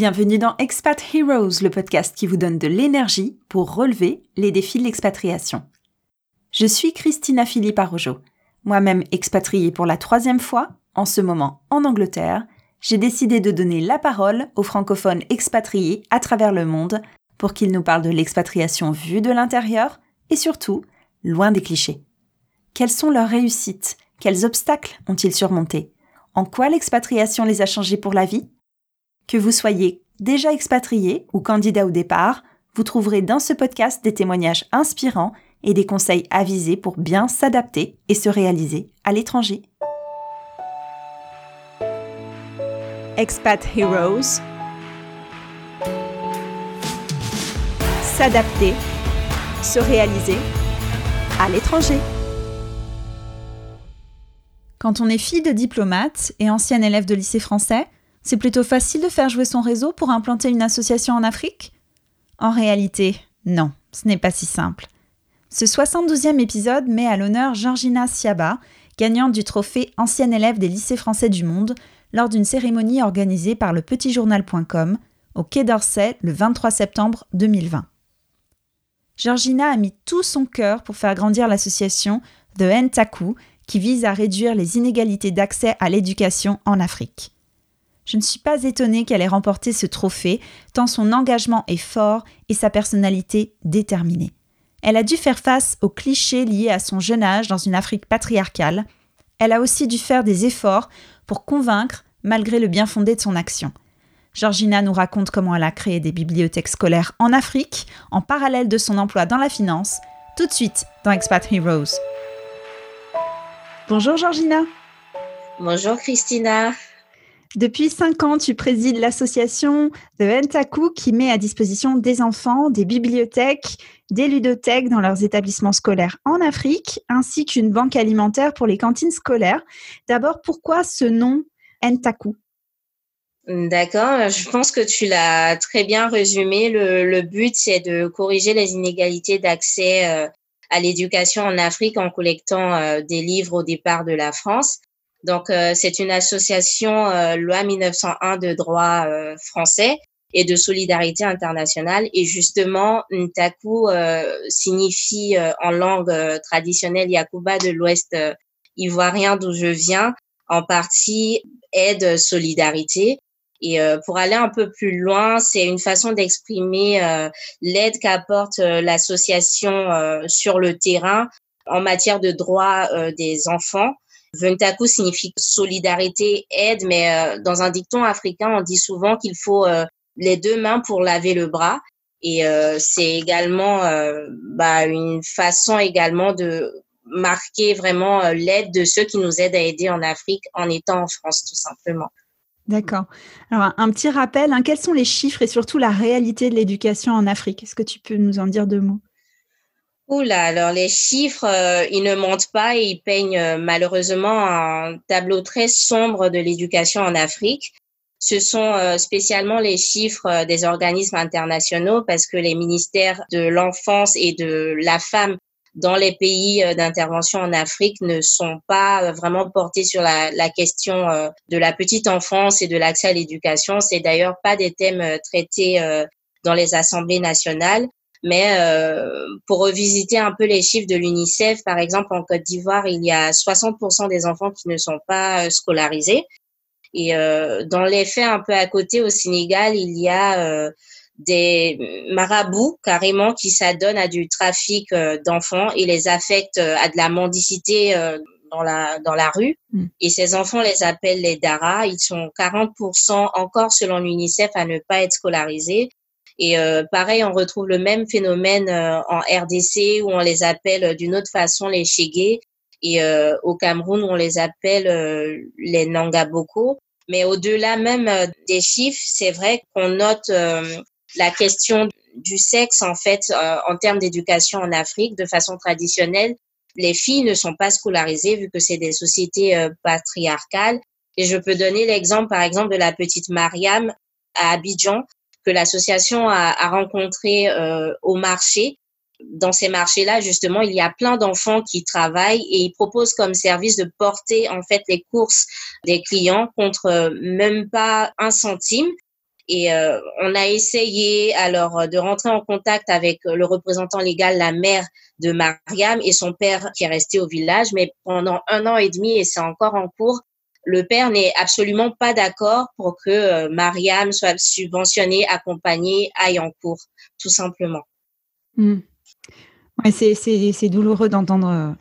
Bienvenue dans Expat Heroes, le podcast qui vous donne de l'énergie pour relever les défis de l'expatriation. Je suis Christina Philippe Arrojo. Moi-même expatriée pour la troisième fois, en ce moment en Angleterre, j'ai décidé de donner la parole aux francophones expatriés à travers le monde pour qu'ils nous parlent de l'expatriation vue de l'intérieur et surtout, loin des clichés. Quelles sont leurs réussites? Quels obstacles ont-ils surmontés? En quoi l'expatriation les a changés pour la vie? Que vous soyez déjà expatrié ou candidat au départ, vous trouverez dans ce podcast des témoignages inspirants et des conseils avisés pour bien s'adapter et se réaliser à l'étranger. Expat Heroes S'adapter, se réaliser à l'étranger. Quand on est fille de diplomate et ancienne élève de lycée français, c'est plutôt facile de faire jouer son réseau pour implanter une association en Afrique? En réalité, non, ce n'est pas si simple. Ce 72e épisode met à l'honneur Georgina Siaba, gagnante du trophée ancienne élève des lycées français du monde, lors d'une cérémonie organisée par le petitjournal.com au Quai d'Orsay le 23 septembre 2020. Georgina a mis tout son cœur pour faire grandir l'association The Entaku, qui vise à réduire les inégalités d'accès à l'éducation en Afrique. Je ne suis pas étonnée qu'elle ait remporté ce trophée, tant son engagement est fort et sa personnalité déterminée. Elle a dû faire face aux clichés liés à son jeune âge dans une Afrique patriarcale. Elle a aussi dû faire des efforts pour convaincre, malgré le bien fondé de son action. Georgina nous raconte comment elle a créé des bibliothèques scolaires en Afrique, en parallèle de son emploi dans la finance, tout de suite dans Expat Heroes. Bonjour Georgina. Bonjour Christina. Depuis cinq ans, tu présides l'association de Entaku qui met à disposition des enfants des bibliothèques, des ludothèques dans leurs établissements scolaires en Afrique, ainsi qu'une banque alimentaire pour les cantines scolaires. D'abord, pourquoi ce nom Entaku D'accord, je pense que tu l'as très bien résumé. Le, but, c'est de corriger les inégalités d'accès euh, à l'éducation en Afrique en collectant euh, des livres au départ de la France. Donc, euh, c'est une association euh, loi 1901 de droit euh, français et de solidarité internationale. Et justement, Ntaku signifie en langue traditionnelle Yakuba de l'Ouest ivoirien d'où je viens, en partie aide, solidarité. Et pour aller un peu plus loin, c'est une façon d'exprimer l'aide qu'apporte l'association sur le terrain en matière de droits des enfants Vuntaku signifie solidarité, aide, mais euh, dans un dicton africain, on dit souvent qu'il faut euh, les deux mains pour laver le bras. Et euh, c'est également bah, une façon également de marquer vraiment l'aide de ceux qui nous aident à aider en Afrique en étant en France, tout simplement. D'accord. Alors, un petit rappel, hein, quels sont les chiffres et surtout la réalité de l'éducation en Afrique? Est-ce que tu peux nous en dire deux mots? Oula, alors les chiffres, euh, ils ne montent pas et ils peignent euh, malheureusement un tableau très sombre de l'éducation en Afrique. Ce sont euh, spécialement les chiffres des organismes internationaux parce que les ministères de l'enfance et de la femme dans les pays d'intervention en Afrique ne sont pas vraiment portés sur la, la question de la petite enfance et de l'accès à l'éducation. C'est d'ailleurs pas des thèmes traités dans les assemblées nationales. Mais euh, pour revisiter un peu les chiffres de l'UNICEF, par exemple, en Côte d'Ivoire, il y a 60% des enfants qui ne sont pas euh, scolarisés. Et euh, dans les faits un peu à côté, au Sénégal, il y a euh, des marabouts carrément qui s'adonnent à du trafic euh, d'enfants et les affectent à de la mendicité dans la dans la rue. Mm. Et ces enfants les appellent les Dara. Ils sont 40% encore selon l'UNICEF à ne pas être scolarisés. Et euh, pareil, on retrouve le même phénomène euh, en RDC où on les appelle euh, d'une autre façon les Chégués et au Cameroun où on les appelle les Nangaboko. Mais au-delà même des chiffres, c'est vrai qu'on note la question du sexe en fait en termes d'éducation en Afrique de façon traditionnelle. Les filles ne sont pas scolarisées vu que c'est des sociétés patriarcales. Et je peux donner l'exemple par exemple de la petite Mariam à Abidjan que l'association a, rencontré euh, au marché. Dans ces marchés-là, justement, il y a plein d'enfants qui travaillent et ils proposent comme service de porter en fait les courses des clients contre même pas un centime. Et euh, on a essayé alors de rentrer en contact avec le représentant légal, la mère de Mariam et son père qui est resté au village, mais pendant un an et demi et c'est encore en cours, le père n'est absolument pas d'accord pour que euh, Mariam soit subventionnée, accompagnée, aille en cours, tout simplement. Hmm. C'est douloureux d'entendre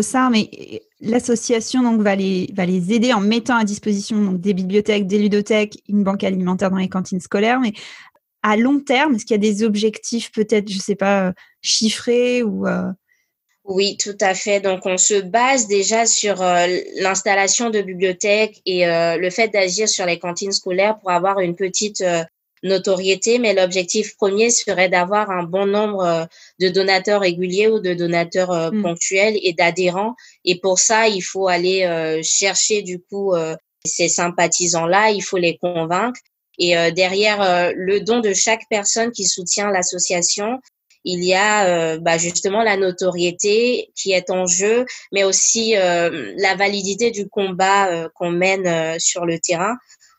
ça, mais l'association va les aider en mettant à disposition des bibliothèques, des ludothèques, une banque alimentaire dans les cantines scolaires. Mais à long terme, est-ce qu'il y a des objectifs peut-être, je sais pas, chiffrés ou euh, oui, tout à fait. Donc, on se base déjà sur euh, l'installation de bibliothèques et euh, le fait d'agir sur les cantines scolaires pour avoir une petite euh, notoriété. Mais l'objectif premier serait d'avoir un bon nombre de donateurs réguliers ou de donateurs mmh. ponctuels et d'adhérents. Et pour ça, il faut aller chercher du coup ces sympathisants-là. Il faut les convaincre. Et derrière le don de chaque personne qui soutient l'association, il y a euh, bah, justement la notoriété qui est en jeu, mais aussi euh, la validité du combat euh, qu'on mène sur le terrain.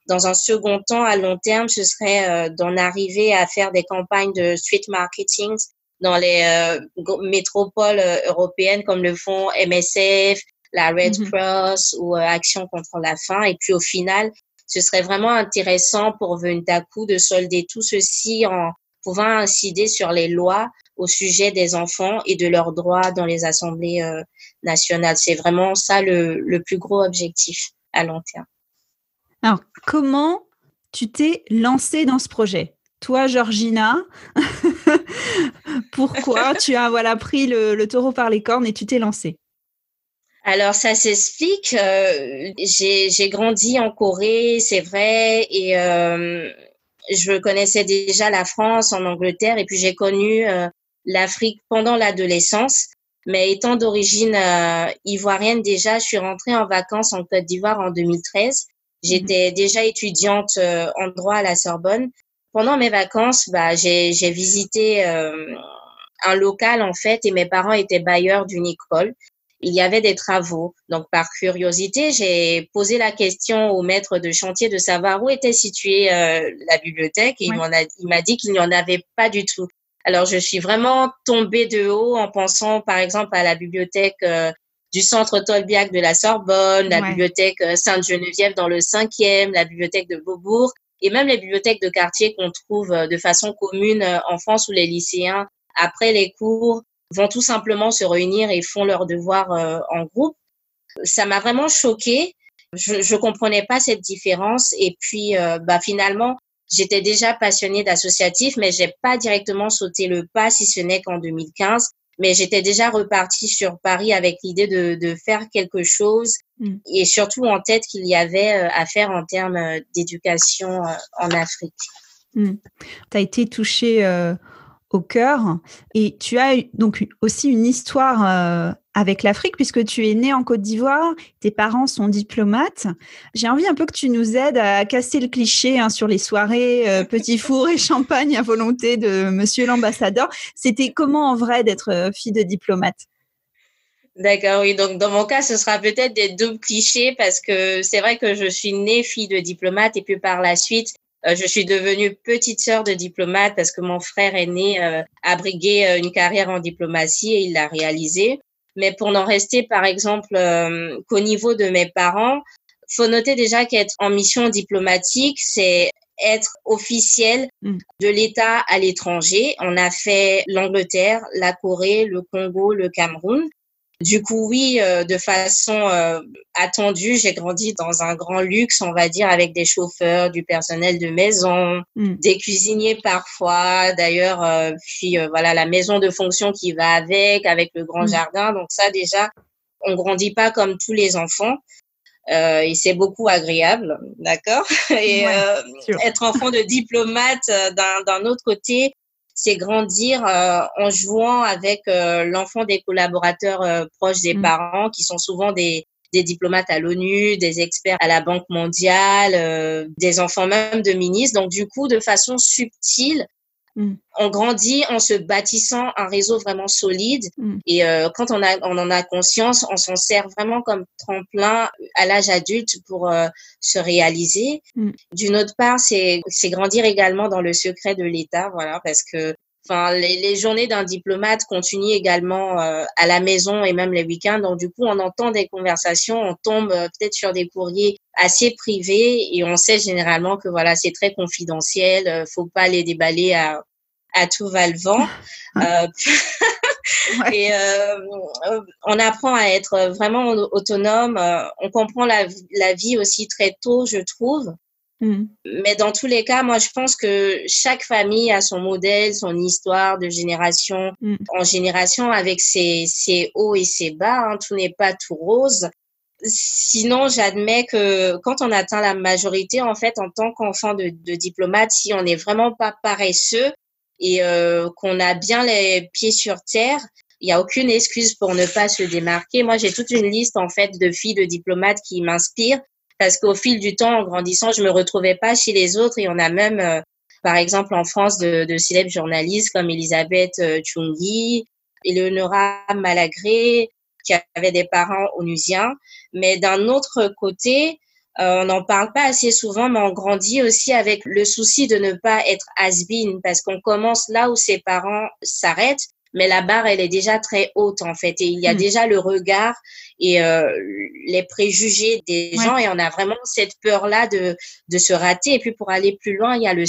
Dans un second temps, à long terme, ce serait d'en arriver à faire des campagnes de street marketing dans les métropoles européennes comme le font MSF, la Red mm-hmm. Cross ou Action contre la faim. Et puis au final, ce serait vraiment intéressant pour Ventaku de solder tout ceci en, pouvant incider sur les lois au sujet des enfants et de leurs droits dans les assemblées euh, nationales. C'est vraiment ça le, le, plus gros objectif à long terme. Alors, comment tu t'es lancée dans ce projet? Toi, Georgina, pourquoi tu as voilà, pris le, taureau par les cornes et tu t'es lancée? Alors ça s'explique. Euh, j'ai grandi en Corée, c'est vrai, et euh, je connaissais déjà la France en Angleterre et puis j'ai connu euh, l'Afrique pendant l'adolescence. Mais étant d'origine euh, ivoirienne déjà, je suis rentrée en vacances en Côte d'Ivoire en 2013. J'étais mhm. déjà étudiante euh, en droit à la Sorbonne. Pendant mes vacances, bah, j'ai visité un local en fait et mes parents étaient bailleurs d'une école il y avait des travaux. Donc, par curiosité, j'ai posé la question au maître de chantier de savoir où était située euh, la bibliothèque et il m'a dit qu'il n'y en avait pas du tout. Alors, je suis vraiment tombée de haut en pensant, par exemple, à la bibliothèque euh, du centre Tolbiac de la Sorbonne, la bibliothèque euh, Sainte-Geneviève dans le 5e, la bibliothèque de Beaubourg et même les bibliothèques de quartier qu'on trouve de façon commune en France où les lycéens, après les cours, vont tout simplement se réunir et font leurs devoirs euh, en groupe. Ça m'a vraiment choquée. Je ne comprenais pas cette différence. Et puis, euh, bah, finalement, j'étais déjà passionnée d'associatif, mais j'ai pas directement sauté le pas, si ce n'est qu'en 2015. Mais j'étais déjà repartie sur Paris avec l'idée de, de, faire quelque chose mm. et surtout en tête qu'il y avait euh, à faire en termes d'éducation en Afrique. Mm. Tu as été touchée au cœur. Et tu as donc aussi une histoire euh, avec l'Afrique puisque tu es né en Côte d'Ivoire, tes parents sont diplomates. J'ai envie un peu que tu nous aides à casser le cliché hein, sur les soirées euh, petit four et champagne à volonté de Monsieur l'ambassadeur. C'était comment en vrai d'être euh, fille de diplomate? D'accord, oui. Donc, dans mon cas, ce sera peut-être des doubles clichés parce que c'est vrai que je suis née fille de diplomate et puis par la suite, je suis devenue petite sœur de diplomate parce que mon frère aîné euh, a brigué euh, une carrière en diplomatie et il l'a réalisé. Mais pour n'en rester, par exemple, qu'au niveau de mes parents, faut noter déjà qu'être en mission diplomatique, c'est être officiel mm. de l'État à l'étranger. On a fait l'Angleterre, la Corée, le Congo, le Cameroun. Du coup, oui, euh, de façon euh, attendue, j'ai grandi dans un grand luxe, on va dire, avec des chauffeurs, du personnel de maison, mm. des cuisiniers parfois. D'ailleurs, euh, puis voilà, la maison de fonction qui va avec, avec le grand mm. jardin. Donc ça, déjà, on grandit pas comme tous les enfants. et c'est beaucoup agréable, d'accord? Et être enfant de diplomate d'un autre côté, c'est grandir euh, en jouant avec euh, l'enfant des collaborateurs euh, proches des mm. parents, qui sont souvent des, des diplomates à l'ONU, des experts à la Banque mondiale, des enfants même de ministres. Donc du coup, de façon subtile, Mm. On grandit en se bâtissant un réseau vraiment solide. Mm. Et euh, quand on, a, on en a conscience, on s'en sert vraiment comme tremplin à l'âge adulte pour euh, se réaliser. Mm. D'une autre part, c'est grandir également dans le secret de l'État, voilà, parce que Enfin, les, les, journées d'un diplomate continuent également euh, à la maison et même les week-ends. Donc, du coup, on entend des conversations, on tombe peut-être sur des courriers assez privés et on sait généralement que voilà, c'est très confidentiel. faut pas les déballer à, à tout va le vent. Euh, et euh, on apprend à être vraiment autonome. Euh, on comprend la, la vie aussi très tôt, je trouve. Mm. Mais dans tous les cas, moi, je pense que chaque famille a son modèle, son histoire de génération mm. en génération avec ses, ses, hauts et ses bas. Hein. Tout n'est pas tout rose. Sinon, j'admets que quand on atteint la majorité, en fait, en tant qu'enfant de, de diplomate, si on n'est vraiment pas paresseux, et euh, qu'on a bien les pieds sur terre, il n'y a aucune excuse pour ne pas se démarquer. Moi, j'ai toute une liste en fait de filles de diplomates qui m'inspirent parce qu'au fil du temps, en grandissant, je me retrouvais pas chez les autres et on a même, euh, par exemple, en France, de, de, célèbres journalistes comme Elisabeth euh, Chungi, Eleonora Malagré, qui avait des parents onusiens. Mais d'un autre côté, euh, on n'en parle pas assez souvent, mais on grandit aussi avec le souci de ne pas être has-been parce qu'on commence là où ses parents s'arrêtent, mais la barre, elle est déjà très haute en fait. Et il y a hmm. déjà le regard et euh, les préjugés des gens et on a vraiment cette peur-là de, de se rater. Et puis pour aller plus loin, il y a le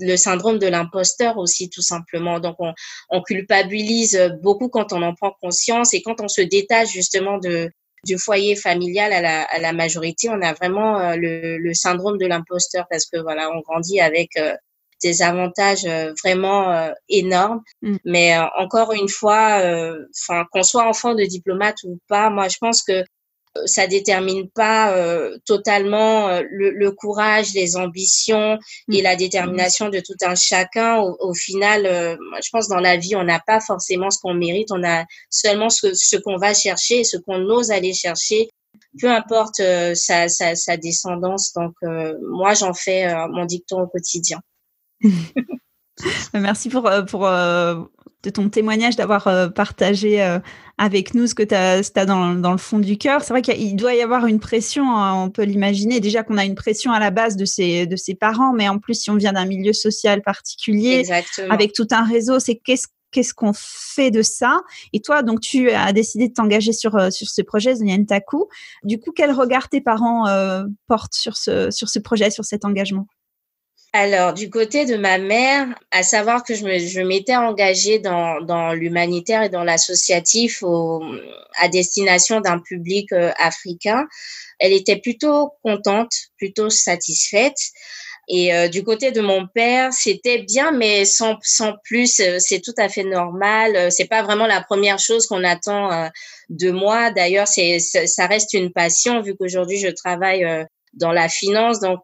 le syndrome de l'imposteur aussi tout simplement. Donc on, on, culpabilise beaucoup quand on en prend conscience et quand on se détache justement de, du foyer familial à la, à la majorité, on a vraiment euh, le, le, syndrome de l'imposteur parce que voilà, on grandit avec euh, des avantages euh, vraiment énormes. Mm. Mais encore une fois, enfin qu'on soit enfant de diplomate ou pas, moi je pense que ça détermine pas euh, totalement euh, le, le, courage, les ambitions et mm. la détermination de tout un chacun. Au, au final, euh, je pense dans la vie, on n'a pas forcément ce qu'on mérite, on a seulement ce, ce qu'on va chercher, ce qu'on ose aller chercher, peu importe sa, sa, sa, descendance. Donc, moi, j'en fais mon dicton au quotidien. Merci pour, pour de ton témoignage, d'avoir euh, partagé euh, avec nous ce que tu as, dans, dans, le fond du cœur. C'est vrai qu'il doit y avoir une pression, hein, on peut l'imaginer. Déjà qu'on a une pression à la base de ses, de ses parents, mais en plus, si on vient d'un milieu social particulier, avec tout un réseau, c'est qu'est-ce qu'est-ce qu'on fait de ça? Et toi, donc, tu as décidé de t'engager sur, euh, sur ce projet, Taku. Du coup, quel regard tes parents portent sur ce, sur ce projet, sur cet engagement? Alors, du côté de ma mère, à savoir que je, me, je m'étais engagée dans, dans l'humanitaire et dans l'associatif à destination d'un public euh, africain, elle était plutôt contente, plutôt satisfaite. Et euh, du côté de mon père, c'était bien, mais sans, sans plus, euh, c'est tout à fait normal. C'est pas vraiment la première chose qu'on attend de moi. D'ailleurs, c'est, ça reste une passion vu qu'aujourd'hui je travaille dans la finance, donc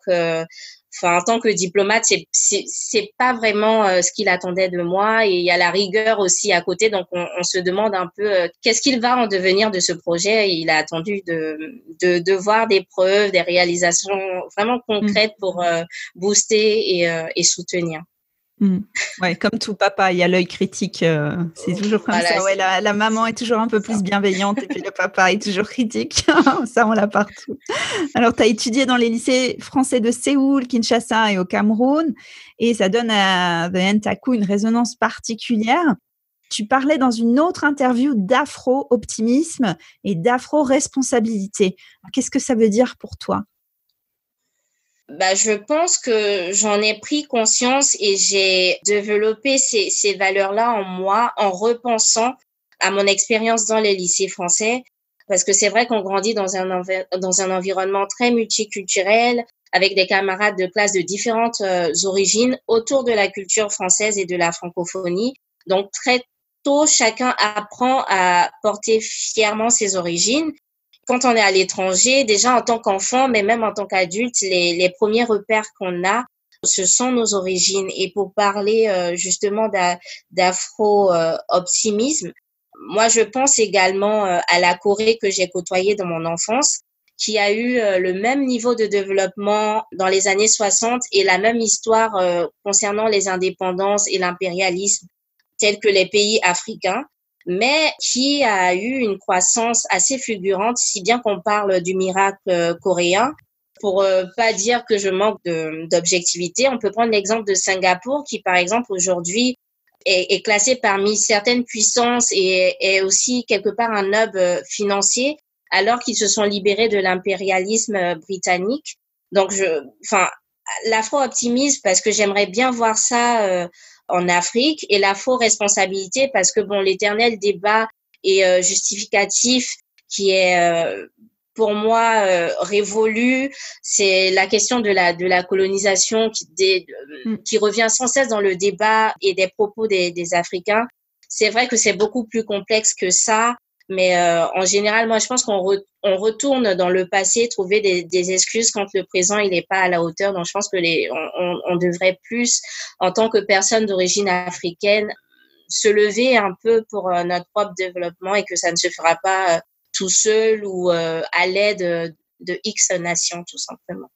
Enfin, en tant que diplomate, c'est c'est pas vraiment euh, ce qu'il attendait de moi et il y a la rigueur aussi à côté. Donc, on, on se demande un peu euh, qu'est-ce qu'il va en devenir de ce projet. il a attendu de, de, de voir des preuves, des réalisations vraiment concrètes pour euh, booster et, et soutenir. Mmh. Ouais, comme tout papa, il y a l'œil critique. Euh, c'est toujours comme ça. Ouais, la, la, maman est toujours un peu plus bienveillante et puis le papa est toujours critique. ça, on l'a partout. Alors, tu as étudié dans les lycées français de Séoul, Kinshasa et au Cameroun. Et ça donne à The Ntaku une résonance particulière. Tu parlais dans une autre interview d'afro-optimisme et d'afro-responsabilité. Qu'est-ce que ça veut dire pour toi? Bah, je pense que j'en ai pris conscience et j'ai développé ces, ces valeurs-là en moi en repensant à mon expérience dans les lycées français. Parce que c'est vrai qu'on grandit dans un, dans un environnement très multiculturel, avec des camarades de classe de différentes euh, origines autour de la culture française et de la francophonie. Donc très tôt, chacun apprend à porter fièrement ses origines quand on est à l'étranger, déjà en tant qu'enfant, mais même en tant qu'adulte, les, les, premiers repères qu'on a, ce sont nos origines. Et pour parler euh, justement d'afro-optimisme, moi, je pense également euh, à la Corée que j'ai côtoyée dans mon enfance, qui a eu le même niveau de développement dans les années 60 et la même histoire concernant les indépendances et l'impérialisme tels que les pays africains mais qui a eu une croissance assez fulgurante, si bien qu'on parle du miracle coréen. Pour euh, pas dire que je manque d'objectivité, on peut prendre l'exemple de Singapour, qui par exemple aujourd'hui est, est, classé parmi certaines puissances et est aussi quelque part un hub euh, financier, alors qu'ils se sont libérés de l'impérialisme euh, britannique. Donc, je, enfin, l'afro-optimisme, parce que j'aimerais bien voir ça euh, en Afrique, et l'afro-responsabilité, parce que bon, l'éternel débat et justificatif qui est pour moi euh, révolue, c'est la question de la de la colonisation qui, mm. qui revient sans cesse dans le débat et des propos des, des Africains. C'est vrai que c'est beaucoup plus complexe que ça, mais euh, en général, moi, je pense qu'on on retourne dans le passé, trouver des, excuses quand le présent il n'est pas à la hauteur. Donc, je pense que on, devrait plus, en tant que personne d'origine africaine, se lever un peu pour euh, notre propre développement et que ça ne se fera pas tout seul ou euh, à l'aide de X nations, tout simplement.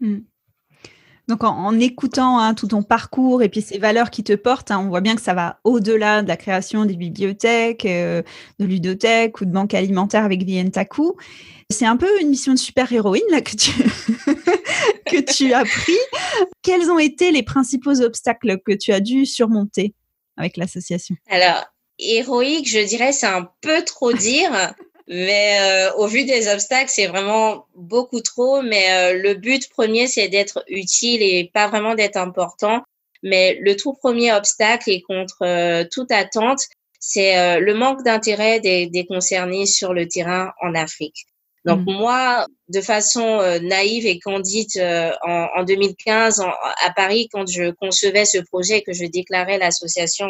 Hmm. Donc en, écoutant hein, tout ton parcours et puis ces valeurs qui te portent, hein, on voit bien que ça va au-delà de la création des bibliothèques, euh, de ludothèques ou de banques alimentaires avec Vientaku. C'est un peu une mission de super-héroïne que tu, que tu as pris. Quels ont été les principaux obstacles que tu as dû surmonter avec l'association? Alors, héroïque, je dirais, c'est un peu trop dire. Mais euh, au vu des obstacles, c'est vraiment beaucoup trop. Mais euh, le but premier, c'est d'être utile et pas vraiment d'être important. Mais le tout premier obstacle et contre euh, toute attente, c'est le manque d'intérêt des, des concernés sur le terrain en Afrique. Donc mmh. moi, de façon euh, naïve et candide, euh, en, en, 2015 à Paris, quand je concevais ce projet que je déclarais l'association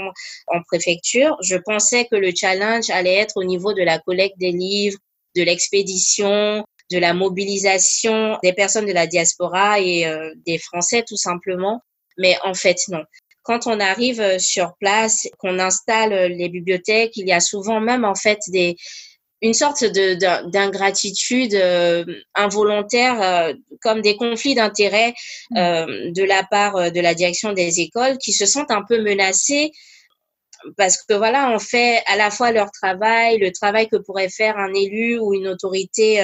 en préfecture, je pensais que le challenge allait être au niveau de la collecte des livres, de l'expédition, de la mobilisation des personnes de la diaspora et euh, des Français tout simplement. Mais en fait, non. Quand on arrive sur place, qu'on installe les bibliothèques, il y a souvent même en fait des une sorte d'ingratitude euh, involontaire, euh, comme des conflits d'intérêts mmh. euh, de la part de la direction des écoles qui se sentent un peu menacés parce que voilà, on fait à la fois leur travail, le travail que pourrait faire un élu ou une autorité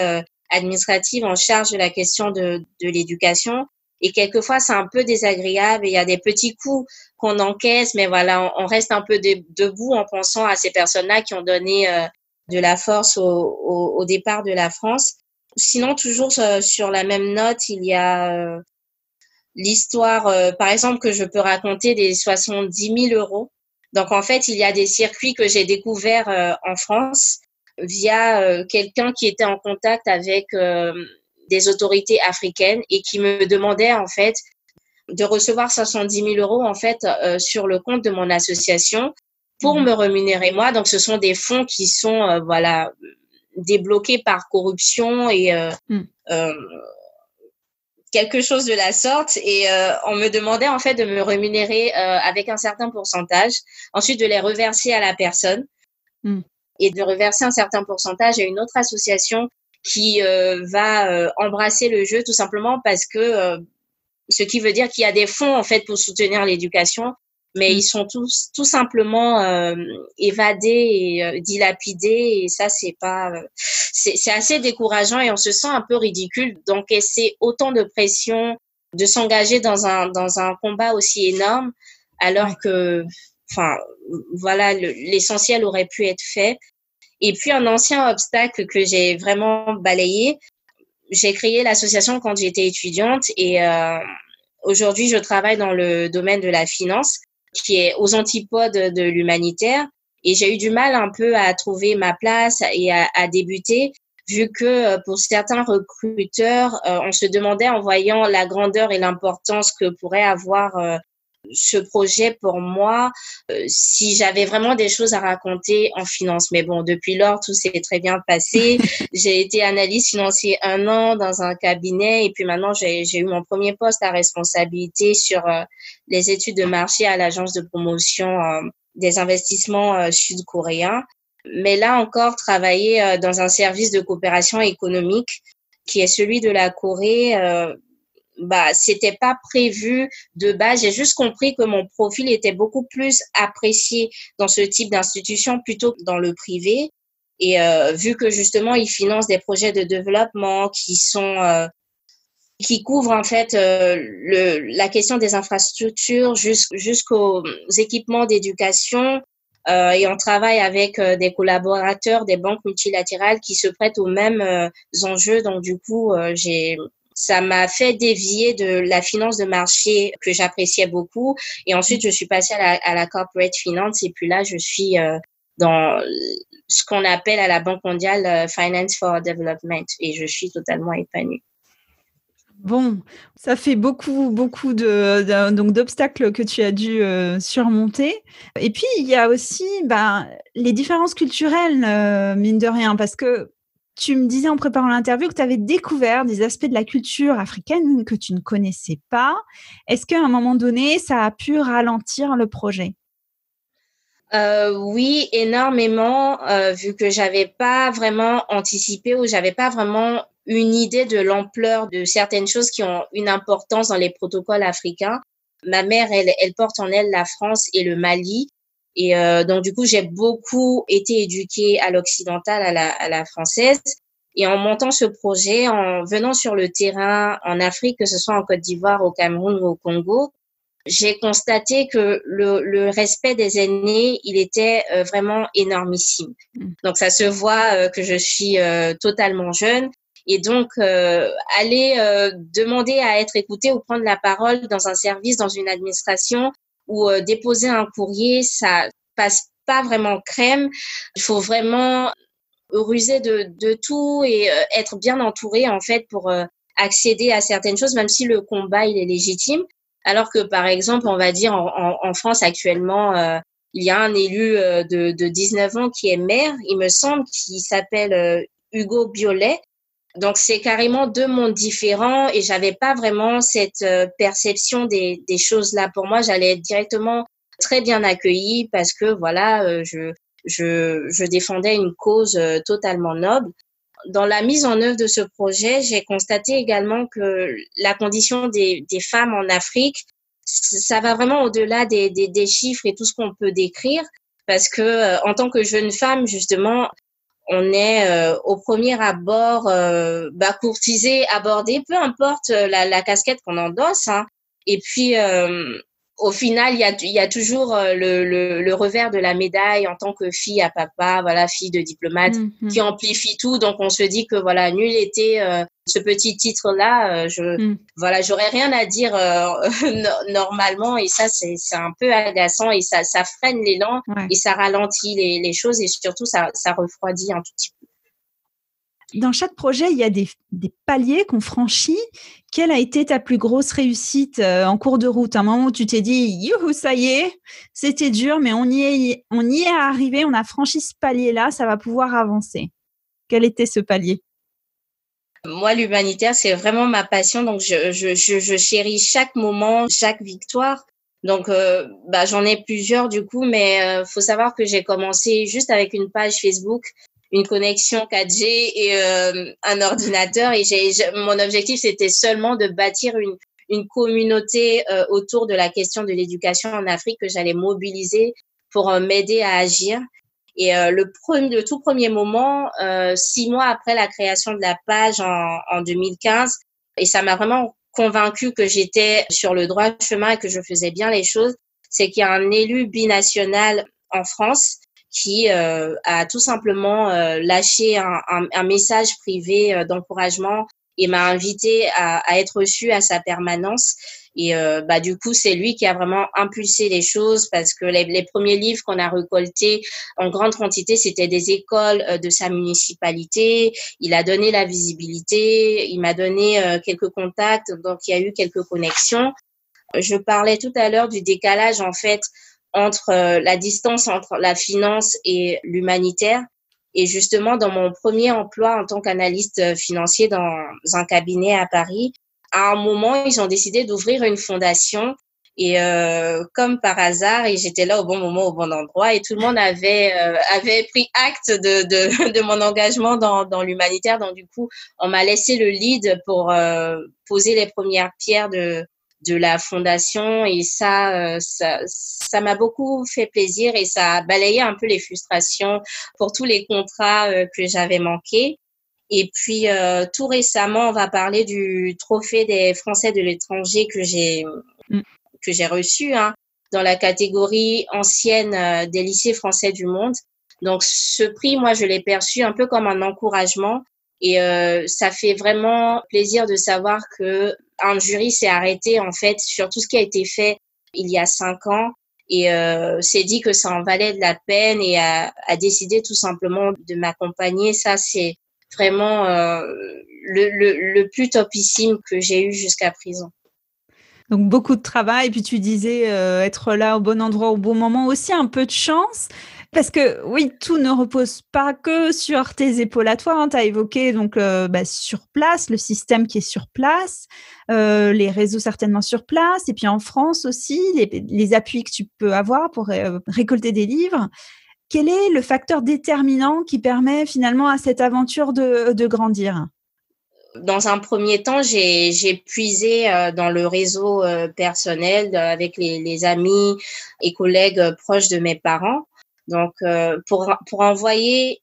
administrative en charge de la question de, de l'éducation. Et quelquefois, c'est un peu désagréable et il y a des petits coups qu'on encaisse, mais voilà, on, reste un peu debout en pensant à ces personnes-là qui ont donné de la force au, au, départ de la France. Sinon, toujours euh, sur la même note, il y a euh, l'histoire, euh, par exemple, que je peux raconter des 70 000 euros. Donc, en fait, il y a des circuits que j'ai découverts en France via quelqu'un qui était en contact avec des autorités africaines et qui me demandait, en fait, de recevoir 70 000 euros, en fait, sur le compte de mon association pour mhm. me rémunérer moi. Donc, ce sont des fonds qui sont, euh, voilà, débloqués par corruption et euh, mm. euh, quelque chose de la sorte. Et on me demandait en fait de me rémunérer avec un certain pourcentage, ensuite de les reverser à la personne mm. et de reverser un certain pourcentage à une autre association qui va embrasser le jeu tout simplement parce que ce qui veut dire qu'il y a des fonds en fait pour soutenir l'éducation mais mm. ils sont tous tout simplement euh, évadés et euh, dilapidés et ça c'est pas euh, c'est assez décourageant et on se sent un peu ridicule. D'encaisser autant de pression de s'engager dans un dans un combat aussi énorme alors que enfin voilà l'essentiel aurait pu être fait. Et puis un ancien obstacle que j'ai vraiment balayé j'ai créé l'association quand j'étais étudiante et euh, aujourd'hui je travaille dans le domaine de la finance qui est aux antipodes de l'humanitaire. Et j'ai eu du mal un peu à trouver ma place et à, débuter, vu que euh, pour certains recruteurs, euh, on se demandait en voyant la grandeur et l'importance que pourrait avoir euh, ce projet pour moi euh, si j'avais vraiment des choses à raconter en finance. Mais bon, depuis lors, tout s'est très bien passé. j'ai été analyste financier un an dans un cabinet et puis maintenant, j'ai eu mon premier poste à responsabilité sur euh, les études de marché à l'agence de promotion euh, des investissements sud-coréens. Mais là encore, travailler dans un service de coopération économique qui est celui de la Corée, euh, bah, c'était pas prévu de base. J'ai juste compris que mon profil était beaucoup plus apprécié dans ce type d'institution plutôt que dans le privé. Et euh, vu que justement, ils financent des projets de développement qui sont euh, qui couvrent en fait euh, le, la question des infrastructures jusqu'aux équipements d'éducation. Euh, et on travaille avec euh, des collaborateurs des banques multilatérales qui se prêtent aux mêmes enjeux. Donc du coup, j'ai ça m'a fait dévier de la finance de marché que j'appréciais beaucoup. Et ensuite, je suis passée à la, corporate finance. Et puis là, je suis dans ce qu'on appelle à la Banque mondiale Finance for Development. Et je suis totalement épanouie. Bon, ça fait beaucoup, beaucoup de, donc d'obstacles que tu as dû euh, surmonter. Et puis il y a aussi ben, les différences culturelles, euh, mine de rien, parce que tu me disais en préparant l'interview que tu avais découvert des aspects de la culture africaine que tu ne connaissais pas. Est-ce qu'à un moment donné, ça a pu ralentir le projet? Euh, oui, énormément, vu que j'avais pas vraiment anticipé ou j'avais pas vraiment une idée de l'ampleur de certaines choses qui ont une importance dans les protocoles africains. Ma mère, elle, elle porte en elle la France et le Mali. Et euh, donc, du coup, j'ai beaucoup été éduquée à l'occidental, à la, à la française. Et en montant ce projet, en venant sur le terrain en Afrique, que ce soit en Côte d'Ivoire, au Cameroun ou au Congo, j'ai constaté que le, le, respect des aînés, il était euh, vraiment énormissime. Mm. Donc ça se voit euh, que je suis totalement jeune, et donc, euh, aller euh, demander à être écouté ou prendre la parole dans un service, dans une administration ou euh, déposer un courrier, ça passe pas vraiment crème. Il faut vraiment ruser de, de tout et être bien entouré en fait pour accéder à certaines choses, même si le combat il est légitime. Alors que par exemple, on va dire en, en, France actuellement, il y a un élu de, de 19 ans qui est maire, il me semble, qui s'appelle Hugo Biolay donc c'est carrément deux mondes différents et j'avais pas vraiment cette euh, perception des, des choses là. Pour moi, j'allais être directement très bien accueillie parce que voilà, euh, je, je, je défendais une cause euh, totalement noble. Dans la mise en œuvre de ce projet, j'ai constaté également que la condition des, des femmes en Afrique, ça va vraiment au-delà des, des, des chiffres et tout ce qu'on peut décrire parce que en tant que jeune femme, justement, on est euh, au premier abord euh, bah, courtisé, abordé, peu importe euh, la, la casquette qu'on endosse. Hein. Et puis, euh, au final, il y a, y a toujours euh, le, le, le, revers de la médaille en tant que fille à papa, voilà, fille de diplomate, mm-hmm. qui amplifie tout. Donc, on se dit que voilà, nul était euh, ce petit titre-là. Euh, je, mm. voilà, j'aurais rien à dire normalement, et ça, c'est un peu agaçant et ça, ça freine l'élan ouais. et ça ralentit les, les, choses et surtout, ça, ça refroidit un tout petit peu dans chaque projet, il y a des, paliers qu'on franchit. Quelle a été ta plus grosse réussite euh, en cours de route? Un moment où tu t'es dit, youhou, ça y est, c'était dur, mais on y est, on y est arrivé, on a franchi ce palier-là, ça va pouvoir avancer. Quel était ce palier? Moi, l'humanitaire, c'est vraiment ma passion. Donc, je, chéris chaque moment, chaque victoire. Donc, euh, bah, j'en ai plusieurs du coup, mais euh, faut savoir que j'ai commencé juste avec une page Facebook une connexion 4G et euh, un ordinateur. Et j'ai, mon objectif, c'était seulement de bâtir une, une communauté euh, autour de la question de l'éducation en Afrique que j'allais mobiliser pour euh, m'aider à agir. Et euh, le, premier, le tout premier moment, euh, six mois après la création de la page en, en 2015, et ça m'a vraiment convaincu que j'étais sur le droit chemin et que je faisais bien les choses, c'est qu'il y a un élu binational en France qui euh, a tout simplement euh, lâché un, un, un, message privé euh, d'encouragement et m'a invité à, à, être reçue à sa permanence. Et euh, bah, du coup, c'est lui qui a vraiment impulsé les choses parce que les, les premiers livres qu'on a récoltés en grande quantité, c'était des écoles euh, de sa municipalité. Il a donné la visibilité, il m'a donné euh, quelques contacts, donc il y a eu quelques connexions. Je parlais tout à l'heure du décalage en fait entre euh, la distance entre la finance et l'humanitaire. Et justement, dans mon premier emploi en tant qu'analyste financier dans un cabinet à Paris, à un moment, ils ont décidé d'ouvrir une fondation Et euh, comme par hasard, et j'étais là au bon moment, au bon endroit, et tout le monde avait euh, avait pris acte de, de, mon engagement dans, dans l'humanitaire. Donc du coup, on m'a laissé le lead pour euh, poser les premières pierres de de la fondation, et ça euh, ça ça m'a beaucoup fait plaisir et ça a balayé un peu les frustrations pour tous les contrats euh, que j'avais manqués. Et puis tout récemment, on va parler du trophée des Français de l'étranger que j'ai mm que j'ai reçu hein, dans la catégorie ancienne euh, des lycées français du monde. Donc ce prix, moi, je l'ai perçu un peu comme un encouragement et euh, ça fait vraiment plaisir de savoir que un jury s'est arrêté en fait sur tout ce qui a été fait il y a cinq ans et euh, s'est dit que ça en valait de la peine et a, décidé tout simplement de m'accompagner. Ça, c'est vraiment euh, le, plus topissime que j'ai eu jusqu'à présent. Donc beaucoup de travail. Puis tu disais être là au bon endroit au bon moment, aussi un peu de chance. Parce que oui, tout ne repose pas que sur tes épaules à toi. Hein. Tu as évoqué donc euh, bah, sur place, le système qui est sur place, euh, les réseaux certainement sur place, et puis en France aussi, les, appuis que tu peux avoir pour récolter des livres. Quel est le facteur déterminant qui permet finalement à cette aventure de, grandir? Dans un premier temps, j'ai puisé euh, dans le réseau euh, personnel avec les, amis et collègues euh, proches de mes parents. Donc, pour, pour envoyer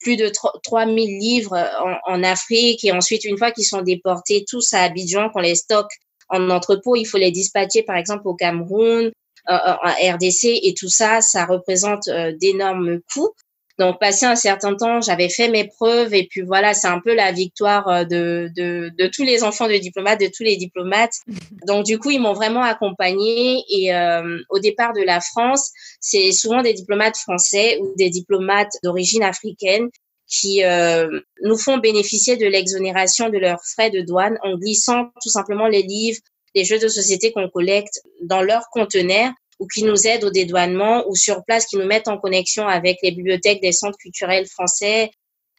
plus de 3000 livres en, en, Afrique et ensuite, une fois qu'ils sont déportés tous à Abidjan, qu'on les stocke en entrepôt, il faut les dispatcher, par exemple, au Cameroun, en RDC et tout ça, ça représente d'énormes coûts. Donc, passé un certain temps, j'avais fait mes preuves et puis voilà, c'est un peu la victoire euh, de, de, de, tous les enfants de diplomates, de tous les diplomates. Donc, du coup, ils m'ont vraiment accompagnée et euh, au départ de la France, c'est souvent des diplomates français ou des diplomates d'origine africaine qui euh, nous font bénéficier de l'exonération de leurs frais de douane en glissant tout simplement les livres, les jeux de société qu'on collecte dans leur conteneur ou qui nous aident au dédouanement ou sur place qui nous mettent en connexion avec les bibliothèques des centres culturels français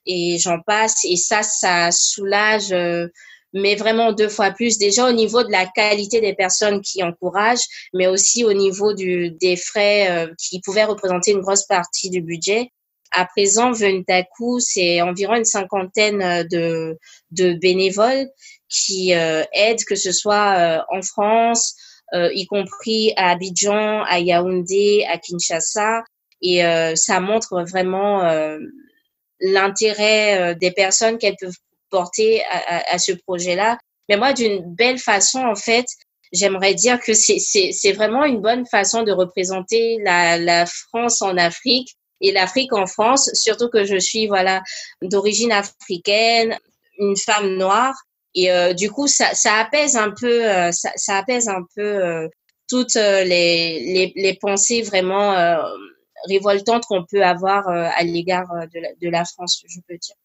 et j'en passe. Et ça, ça soulage, euh, mais vraiment deux fois plus. Déjà au niveau de la qualité des personnes qui encouragent, mais aussi au niveau du, des frais euh, qui pouvaient représenter une grosse partie du budget. À présent, Ventaku, c'est environ une cinquantaine euh, de, de bénévoles qui aident, que ce soit en France, euh, y compris à Abidjan, à Yaoundé, à Kinshasa. Et euh, ça montre vraiment euh, l'intérêt des personnes qu'elles peuvent porter à, à, à ce projet-là. Mais moi, d'une belle façon, en fait, j'aimerais dire que c'est vraiment une bonne façon de représenter la, la France en Afrique et l'Afrique en France, surtout que je suis voilà d'origine africaine, une femme noire et euh, du coup, ça, ça, apaise un peu, euh, ça, ça, apaise un peu euh, toutes les, les, les, pensées vraiment révoltantes qu'on peut avoir à l'égard de, la, de la France, je peux dire.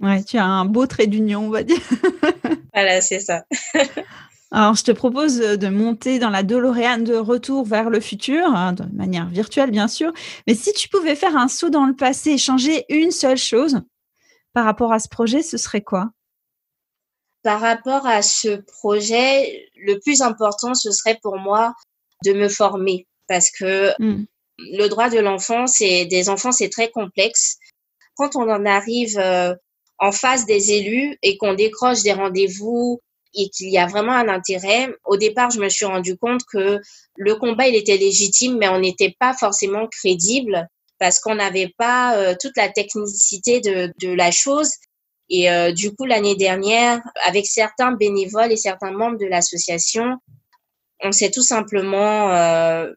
Ouais, tu as un beau trait d'union, on va dire. voilà, c'est ça. Alors, je te propose de monter dans la DeLorean de retour vers le futur, hein, de manière virtuelle, bien sûr. Mais si tu pouvais faire un saut dans le passé et changer une seule chose par rapport à ce projet, ce serait quoi? Par rapport à ce projet, le plus important, ce serait pour moi de me former parce que mm. le droit de l'enfant, c'est des enfants, c'est très complexe. Quand on en arrive euh, en face des élus et qu'on décroche des rendez-vous et qu'il y a vraiment un intérêt, au départ, je me suis rendu compte que le combat, il était légitime, mais on n'était pas forcément crédible parce qu'on n'avait pas euh, toute la technicité de, de la chose et euh, du coup, l'année dernière, avec certains bénévoles et certains membres de l'association, on s'est tout simplement euh,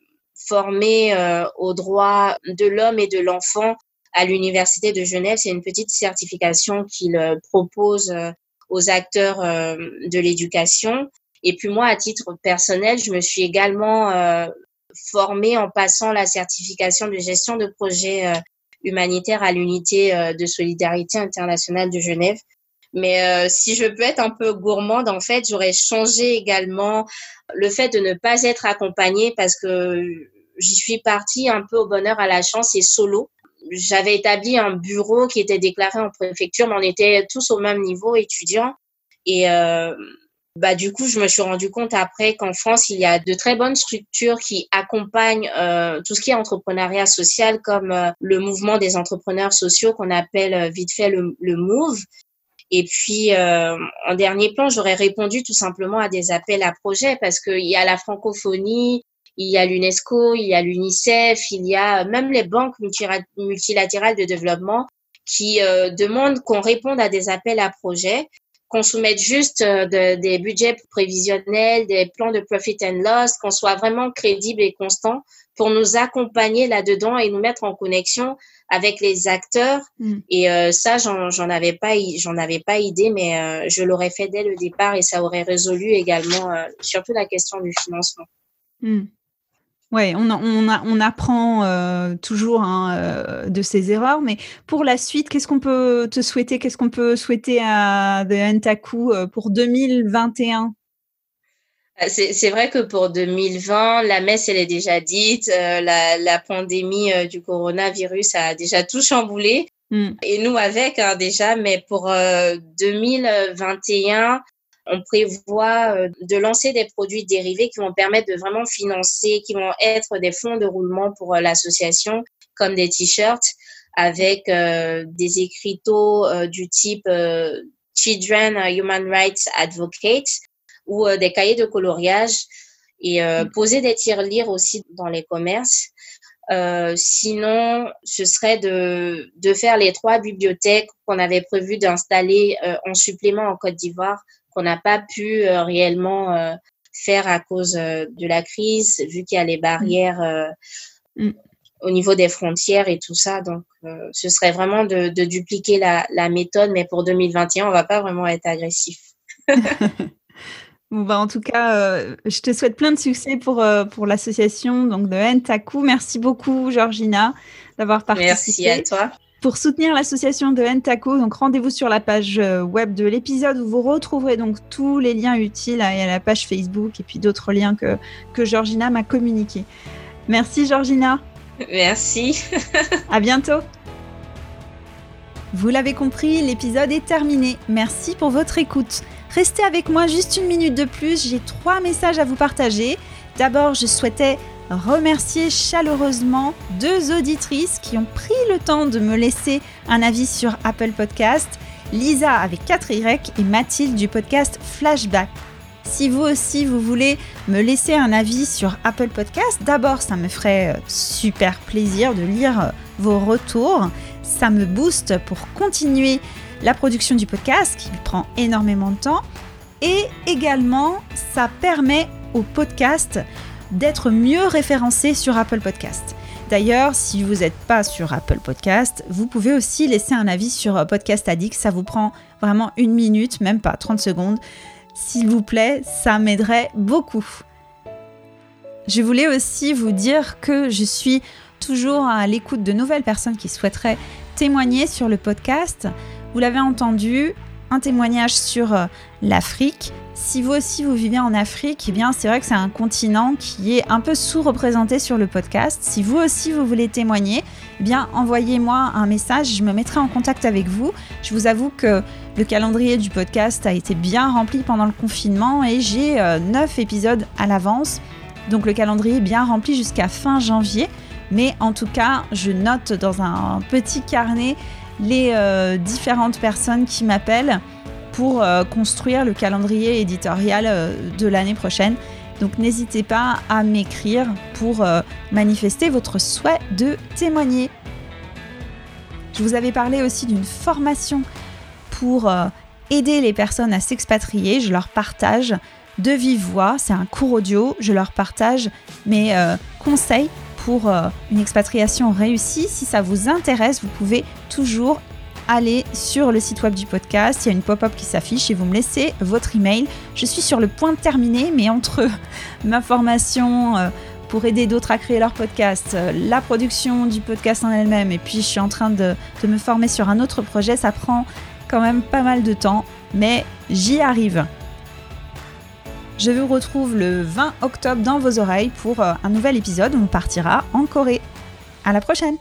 formé euh, aux droits de l'homme et de l'enfant à l'Université de Genève. C'est une petite certification qu'il euh, propose euh, aux acteurs de l'éducation. Et puis moi, à titre personnel, je me suis également formée en passant la certification de gestion de projet humanitaire à l'unité euh, de solidarité internationale de Genève. Mais euh, si je peux être un peu gourmande, en fait, j'aurais changé également le fait de ne pas être accompagnée parce que j'y suis partie un peu au bonheur à la chance et solo. J'avais établi un bureau qui était déclaré en préfecture, mais on était tous au même niveau étudiant. Et euh, bah, du coup, je me suis rendu compte après qu'en France, il y a de très bonnes structures qui accompagnent euh, tout ce qui est entrepreneuriat social, comme euh, le mouvement des entrepreneurs sociaux qu'on appelle euh, vite fait le, le MOVE. Et puis, en dernier plan, j'aurais répondu tout simplement à des appels à projets parce qu'il y a la francophonie, il y a l'UNESCO, il y a l'UNICEF, il y a même les banques multilatérales de développement qui demandent qu'on réponde à des appels à projets qu'on soumette juste euh, des budgets prévisionnels, des plans de profit and loss, qu'on soit vraiment crédible et constant pour nous accompagner là-dedans et nous mettre en connexion avec les acteurs. Mm. Et euh, ça, j'en avais pas, j'en avais pas idée, mais euh, je l'aurais fait dès le départ et ça aurait résolu également surtout la question du financement. Mm. Oui, on, on, apprend euh, toujours hein, euh, de ses erreurs, mais pour la suite, qu'est-ce qu'on peut te souhaiter? Qu'est-ce qu'on peut souhaiter à The Entaku euh, pour 2021 c'est vrai que pour 2020, la messe, elle est déjà dite. la, pandémie du coronavirus a déjà tout chamboulé. Hmm. Et nous avec hein, déjà, mais pour 2021, on prévoit euh, de lancer des produits dérivés qui vont permettre de vraiment financer, qui vont être des fonds de roulement pour euh, l'association, comme des t-shirts avec euh, des écriteaux du type Children Human Rights Advocate ou des cahiers de coloriage et mm. poser des tirs-lire aussi dans les commerces. sinon, ce serait de, de faire les trois bibliothèques qu'on avait prévu d'installer en supplément en Côte d'Ivoire qu'on n'a pas pu euh, réellement euh, faire à cause euh, de la crise, vu qu'il y a les barrières mm. au niveau des frontières et tout ça. Donc, ce serait vraiment de, dupliquer la, méthode, mais pour 2021, on va pas vraiment être agressif. Bon, bah, en tout cas, je te souhaite plein de succès pour, pour l'association donc de Entaku. Merci beaucoup, Georgina, d'avoir participé. Merci à toi. Pour soutenir l'association de Entaco, donc rendez-vous sur la page euh, web de l'épisode où vous retrouverez donc tous les liens utiles à, la page Facebook et puis d'autres liens que, que Georgina m'a communiqués. Merci Georgina. Merci. à bientôt. Vous l'avez compris, l'épisode est terminé. Merci pour votre écoute. Restez avec moi juste une minute de plus, j'ai trois messages à vous partager. D'abord, je souhaitais remercier chaleureusement deux auditrices qui ont pris le temps de me laisser un avis sur Apple Podcast, Lisa avec 4 Y et Mathilde du podcast Flashback. Si vous aussi vous voulez me laisser un avis sur Apple Podcast, d'abord ça me ferait euh, super plaisir de lire euh, vos retours. Ça me booste pour continuer la production du podcast qui prend énormément de temps. Et également, ça permet au podcast d'être mieux référencé sur Apple Podcast. D'ailleurs, si vous n'êtes pas sur Apple Podcast, vous pouvez aussi laisser un avis sur euh, Podcast Addict. Ça vous prend vraiment une minute, même pas 30 secondes. S'il vous plaît, ça m'aiderait beaucoup. Je voulais aussi vous dire que je suis toujours à l'écoute de nouvelles personnes qui souhaiteraient témoigner sur le podcast. Vous l'avez entendu, un témoignage sur euh, l'Afrique. Si vous aussi vous vivez en Afrique, eh bien c'est vrai que c'est un continent qui est un peu sous-représenté sur le podcast. Si vous aussi vous voulez témoigner, eh bien envoyez-moi un message, je me mettrai en contact avec vous. Je vous avoue que le calendrier du podcast a été bien rempli pendant le confinement et j'ai 9 euh, épisodes à l'avance. Donc le calendrier est bien rempli jusqu'à fin janvier. Mais en tout cas, je note dans un petit carnet les euh, différentes personnes qui m'appellent pour euh, construire le calendrier éditorial euh, de l'année prochaine. Donc n'hésitez pas à m'écrire pour manifester votre souhait de témoigner. Je vous avais parlé aussi d'une formation pour aider les personnes à s'expatrier. Je leur partage de vive voix, c'est un cours audio, je leur partage mes conseils pour euh, une expatriation réussie. Si ça vous intéresse, vous pouvez toujours aller sur le site web du podcast. Il y a une pop-up qui s'affiche et vous me laissez votre email. Je suis sur le point de terminer, mais entre ma formation euh, pour aider d'autres à créer leur podcast, euh, la production du podcast en elle-même, et puis je suis en train de, de me former sur un autre projet, ça prend quand même pas mal de temps, mais j'y arrive. Je vous retrouve le 20 octobre dans vos oreilles pour euh, un nouvel épisode où on partira en Corée. À la prochaine!